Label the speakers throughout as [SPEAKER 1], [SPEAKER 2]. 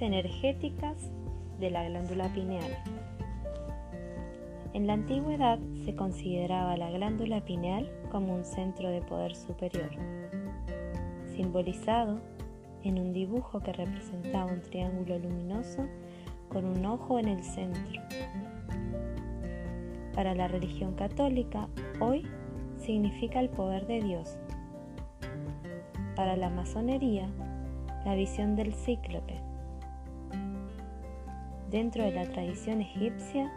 [SPEAKER 1] energéticas de la glándula pineal. En la antigüedad se consideraba la glándula pineal como un centro de poder superior, simbolizado en un dibujo que representaba un triángulo luminoso con un ojo en el centro. Para la religión católica, hoy significa el poder de Dios. Para la masonería, la visión del cíclope. Dentro de la tradición egipcia,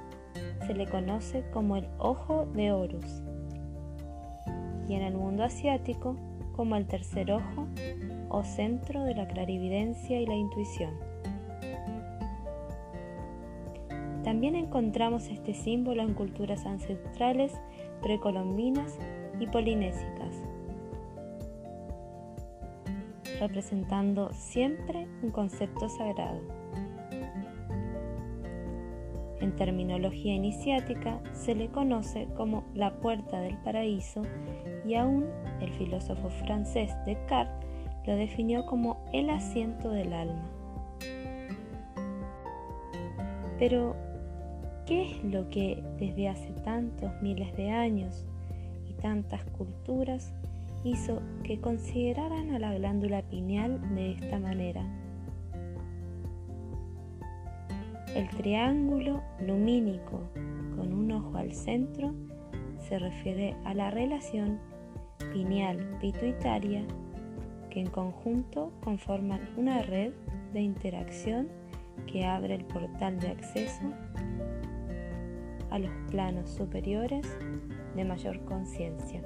[SPEAKER 1] se le conoce como el ojo de Horus y en el mundo asiático como el tercer ojo o centro de la clarividencia y la intuición. También encontramos este símbolo en culturas ancestrales precolombinas y polinésicas, representando siempre un concepto sagrado. En terminología iniciática se le conoce como la puerta del paraíso y aún el filósofo francés Descartes lo definió como el asiento del alma. Pero, ¿qué es lo que desde hace tantos miles de años y tantas culturas hizo que consideraran a la glándula pineal de esta manera? El triángulo lumínico con un ojo al centro se refiere a la relación pineal-pituitaria que en conjunto conforman una red de interacción que abre el portal de acceso a los planos superiores de mayor conciencia.